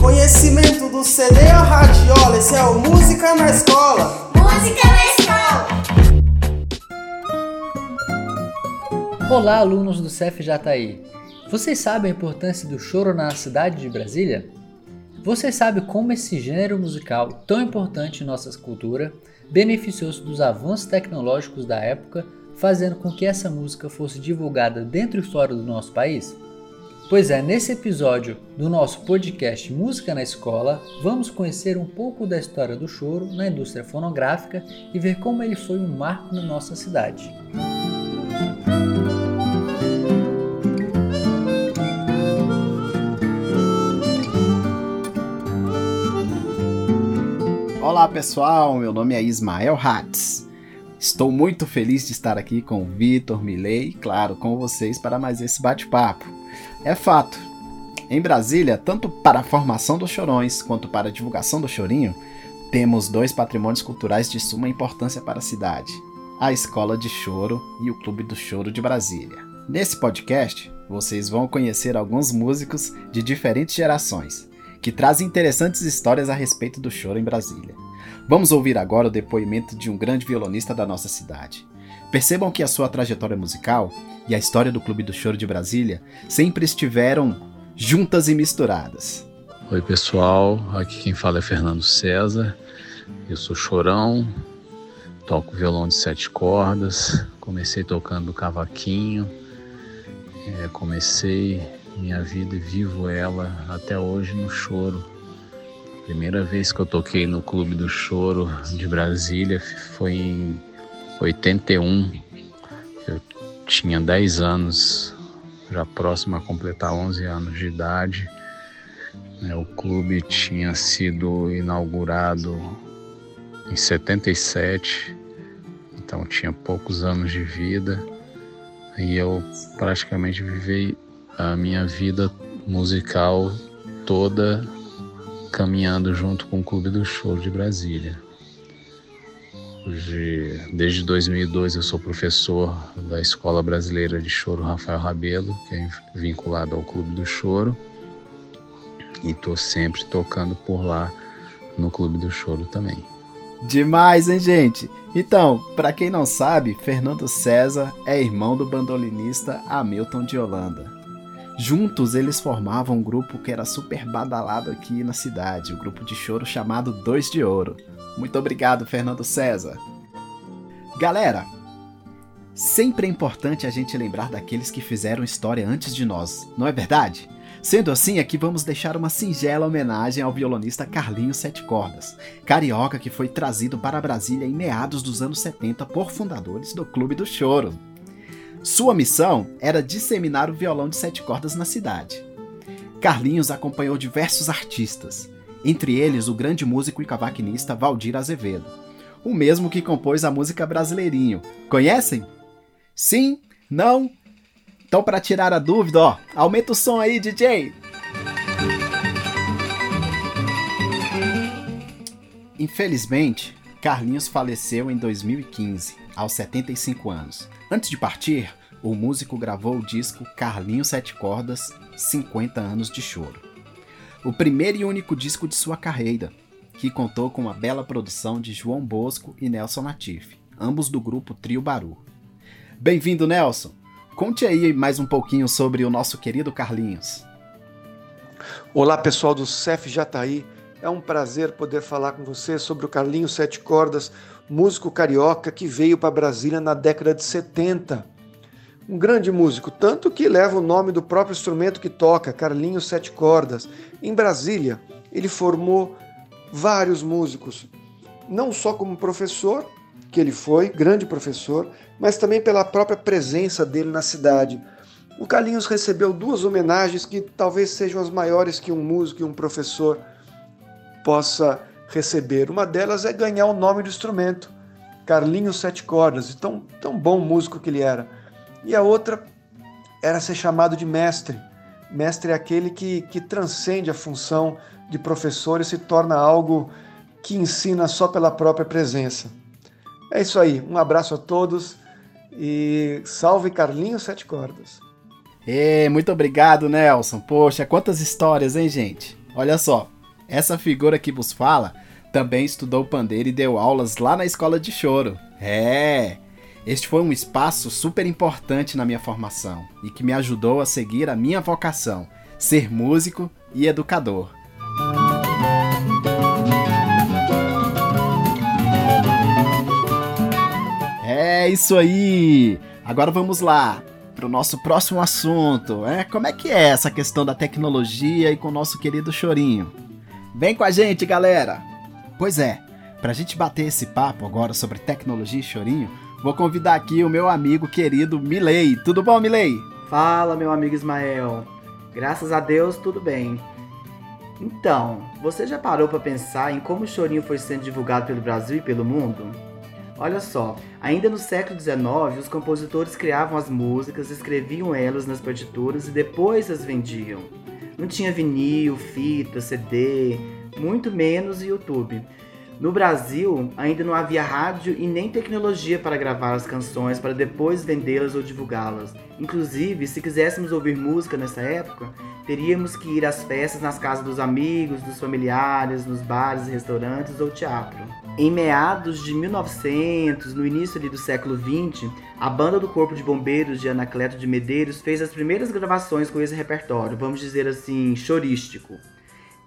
Conhecimento do CD a radiola, esse é o Música na Escola. Música na Escola. Olá, alunos do CFJI. Vocês sabem a importância do choro na cidade de Brasília? Você sabe como esse gênero musical, tão importante em nossa cultura, beneficiou-se dos avanços tecnológicos da época, fazendo com que essa música fosse divulgada dentro e fora do nosso país? Pois é, nesse episódio do nosso podcast Música na Escola, vamos conhecer um pouco da história do choro na indústria fonográfica e ver como ele foi um marco na nossa cidade. Olá pessoal, meu nome é Ismael Hatz. Estou muito feliz de estar aqui com o Vitor, Milei e, claro, com vocês para mais esse bate-papo. É fato. Em Brasília, tanto para a formação dos chorões quanto para a divulgação do chorinho, temos dois patrimônios culturais de suma importância para a cidade: a Escola de Choro e o Clube do Choro de Brasília. Nesse podcast, vocês vão conhecer alguns músicos de diferentes gerações que trazem interessantes histórias a respeito do choro em Brasília. Vamos ouvir agora o depoimento de um grande violonista da nossa cidade. Percebam que a sua trajetória musical e a história do Clube do Choro de Brasília sempre estiveram juntas e misturadas. Oi, pessoal. Aqui quem fala é Fernando César. Eu sou chorão, toco violão de sete cordas. Comecei tocando cavaquinho. É, comecei minha vida e vivo ela até hoje no choro. Primeira vez que eu toquei no Clube do Choro de Brasília foi em 81. Eu tinha 10 anos, já próximo a completar 11 anos de idade. É, o clube tinha sido inaugurado em 77, então tinha poucos anos de vida e eu praticamente vivi a minha vida musical toda caminhando junto com o Clube do Show de Brasília. Hoje, desde 2002 eu sou professor da Escola Brasileira de Choro Rafael Rabelo, que é vinculado ao Clube do Choro, e estou sempre tocando por lá no Clube do Choro também. Demais, hein, gente? Então, para quem não sabe, Fernando César é irmão do bandolinista Hamilton de Holanda. Juntos eles formavam um grupo que era super badalado aqui na cidade, o um grupo de choro chamado Dois de Ouro. Muito obrigado, Fernando César. Galera, sempre é importante a gente lembrar daqueles que fizeram história antes de nós, não é verdade? Sendo assim, aqui vamos deixar uma singela homenagem ao violonista Carlinhos Sete Cordas, carioca que foi trazido para Brasília em meados dos anos 70 por fundadores do Clube do Choro. Sua missão era disseminar o violão de sete cordas na cidade. Carlinhos acompanhou diversos artistas, entre eles o grande músico e cavaquinista Valdir Azevedo, o mesmo que compôs a música Brasileirinho. Conhecem? Sim? Não? Então, para tirar a dúvida, ó, aumenta o som aí, DJ! Infelizmente, Carlinhos faleceu em 2015, aos 75 anos. Antes de partir, o músico gravou o disco Carlinhos Sete Cordas 50 anos de choro. O primeiro e único disco de sua carreira, que contou com uma bela produção de João Bosco e Nelson Natif, ambos do grupo Trio Baru. Bem-vindo, Nelson! Conte aí mais um pouquinho sobre o nosso querido Carlinhos. Olá, pessoal do CEF É um prazer poder falar com você sobre o Carlinhos Sete Cordas, músico carioca que veio para Brasília na década de 70. Um grande músico, tanto que leva o nome do próprio instrumento que toca, Carlinhos Sete Cordas. Em Brasília, ele formou vários músicos, não só como professor, que ele foi, grande professor, mas também pela própria presença dele na cidade. O Carlinhos recebeu duas homenagens que talvez sejam as maiores que um músico e um professor possa receber. Uma delas é ganhar o nome do instrumento, Carlinhos Sete Cordas, tão, tão bom músico que ele era. E a outra era ser chamado de mestre. Mestre é aquele que, que transcende a função de professor e se torna algo que ensina só pela própria presença. É isso aí, um abraço a todos e salve Carlinhos Sete Cordas. E muito obrigado, Nelson. Poxa, quantas histórias, hein, gente? Olha só, essa figura que vos fala também estudou pandeiro e deu aulas lá na escola de choro. É, este foi um espaço super importante na minha formação e que me ajudou a seguir a minha vocação, ser músico e educador. É isso aí! Agora vamos lá para o nosso próximo assunto. É, como é que é essa questão da tecnologia e com o nosso querido Chorinho? Vem com a gente, galera! Pois é, para a gente bater esse papo agora sobre tecnologia e Chorinho, vou convidar aqui o meu amigo querido Milei. Tudo bom, Milei? Fala, meu amigo Ismael. Graças a Deus, tudo bem. Então, você já parou para pensar em como o Chorinho foi sendo divulgado pelo Brasil e pelo mundo? Olha só, ainda no século XIX, os compositores criavam as músicas, escreviam elas nas partituras e depois as vendiam. Não tinha vinil, fita, CD, muito menos YouTube. No Brasil, ainda não havia rádio e nem tecnologia para gravar as canções para depois vendê-las ou divulgá-las. Inclusive, se quiséssemos ouvir música nessa época, teríamos que ir às festas nas casas dos amigos, dos familiares, nos bares restaurantes ou teatro. Em meados de 1900, no início do século 20, a banda do Corpo de Bombeiros de Anacleto de Medeiros fez as primeiras gravações com esse repertório, vamos dizer assim, chorístico.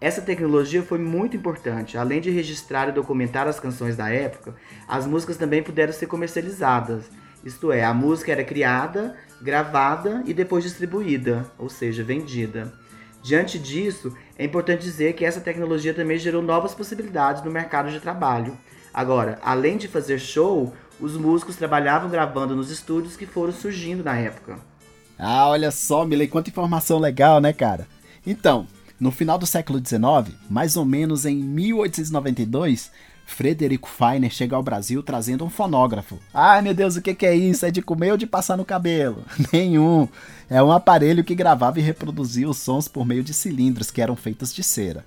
Essa tecnologia foi muito importante. Além de registrar e documentar as canções da época, as músicas também puderam ser comercializadas. Isto é, a música era criada, gravada e depois distribuída, ou seja, vendida. Diante disso, é importante dizer que essa tecnologia também gerou novas possibilidades no mercado de trabalho. Agora, além de fazer show, os músicos trabalhavam gravando nos estúdios que foram surgindo na época. Ah, olha só, Milei, quanta informação legal, né, cara? Então, no final do século XIX, mais ou menos em 1892, Frederico Feiner chega ao Brasil trazendo um fonógrafo. Ai meu Deus, o que, é isso? É de comer ou de passar no cabelo? Nenhum. É um aparelho que gravava e reproduzia os sons por meio de cilindros que eram feitos de cera.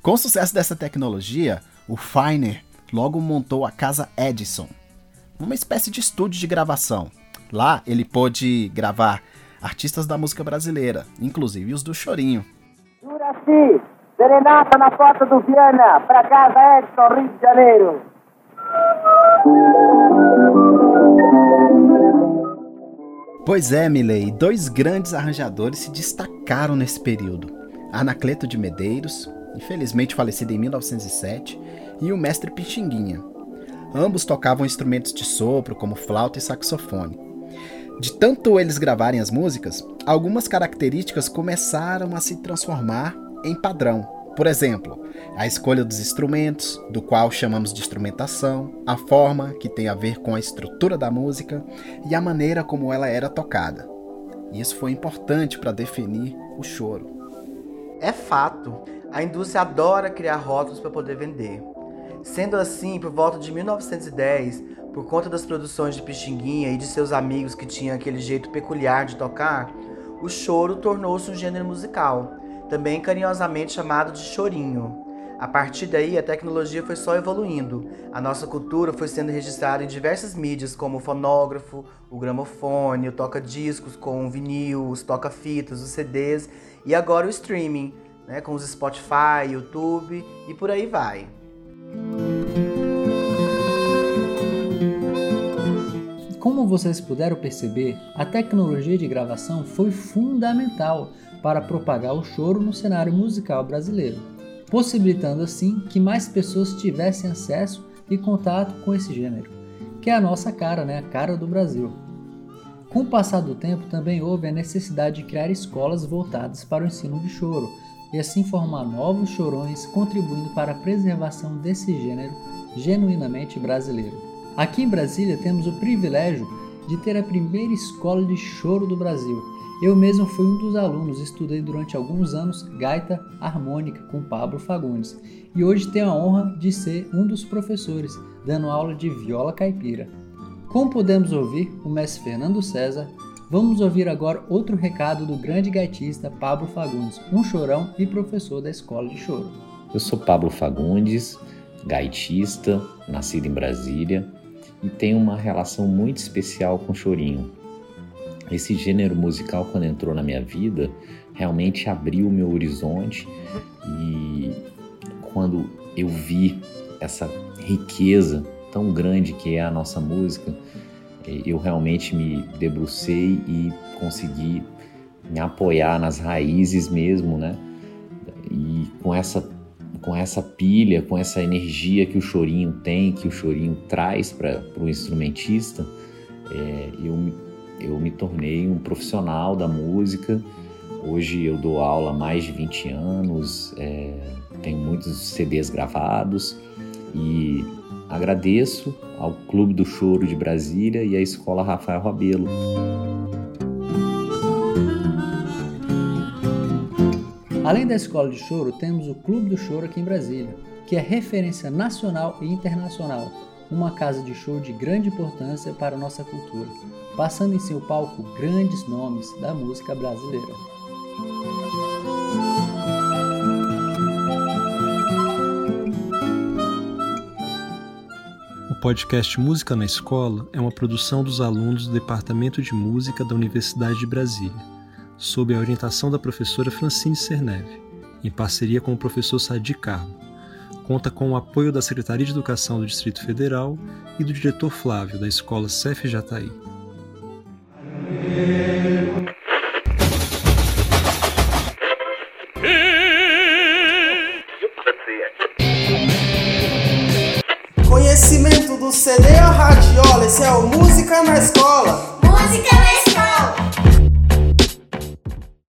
Com o sucesso dessa tecnologia, o Feiner logo montou a Casa Edison, uma espécie de estúdio de gravação. Lá ele pôde gravar artistas da música brasileira, inclusive os do Chorinho. Juraci, serenata na porta do Viana, pra casa Edson, Rio de Janeiro. Pois é, Milei, dois grandes arranjadores se destacaram nesse período. Anacleto de Medeiros, infelizmente falecido em 1907, e o mestre Pixinguinha. Ambos tocavam instrumentos de sopro, como flauta e saxofone. De tanto eles gravarem as músicas, algumas características começaram a se transformar em padrão. Por exemplo, a escolha dos instrumentos, do qual chamamos de instrumentação, a forma, que tem a ver com a estrutura da música, e a maneira como ela era tocada. Isso foi importante para definir o choro. É fato, a indústria adora criar rótulos para poder vender. Sendo assim, por volta de 1910, por conta das produções de Pixinguinha e de seus amigos que tinham aquele jeito peculiar de tocar, o choro tornou-se um gênero musical, também carinhosamente chamado de chorinho. A partir daí, a tecnologia foi só evoluindo. A nossa cultura foi sendo registrada em diversas mídias, como o fonógrafo, o gramofone, o toca-discos com o vinil, os toca-fitas, os CDs e agora o streaming, né, com os Spotify, YouTube e por aí vai. Vocês puderam perceber, a tecnologia de gravação foi fundamental para propagar o choro no cenário musical brasileiro, possibilitando assim que mais pessoas tivessem acesso e contato com esse gênero, que é a nossa cara, né? a cara do Brasil. Com o passar do tempo, também houve a necessidade de criar escolas voltadas para o ensino de choro e assim formar novos chorões, contribuindo para a preservação desse gênero genuinamente brasileiro. Aqui em Brasília temos o privilégio de ter a primeira escola de choro do Brasil. Eu mesmo fui um dos alunos, estudei durante alguns anos gaita harmônica com Pablo Fagundes e hoje tenho a honra de ser um dos professores, dando aula de viola caipira. Como podemos ouvir o mestre Fernando César, vamos ouvir agora outro recado do grande gaitista Pablo Fagundes, um chorão e professor da escola de choro. Eu sou Pablo Fagundes, gaitista, nascido em Brasília, e tenho uma relação muito especial com chorinho. Esse gênero musical, quando entrou na minha vida, realmente abriu o meu horizonte e quando eu vi essa riqueza tão grande que é a nossa música, eu realmente me debrucei e consegui me apoiar nas raízes mesmo, né? E com essa com essa pilha, com essa energia que o chorinho tem, que o chorinho traz para o instrumentista, é, eu, eu me tornei um profissional da música. Hoje eu dou aula há mais de 20 anos, é, tenho muitos CDs gravados e agradeço ao Clube do Choro de Brasília e à Escola Rafael Rabelo. Além da Escola de Choro, temos o Clube do Choro aqui em Brasília, que é referência nacional e internacional, uma casa de show de grande importância para a nossa cultura, passando em seu palco grandes nomes da música brasileira. O podcast Música na Escola é uma produção dos alunos do Departamento de Música da Universidade de Brasília sob a orientação da professora Francine Cerneve, em parceria com o professor Sadi Carmo. Conta com o apoio da Secretaria de Educação do Distrito Federal e do diretor Flávio, da Escola CEF Jataí.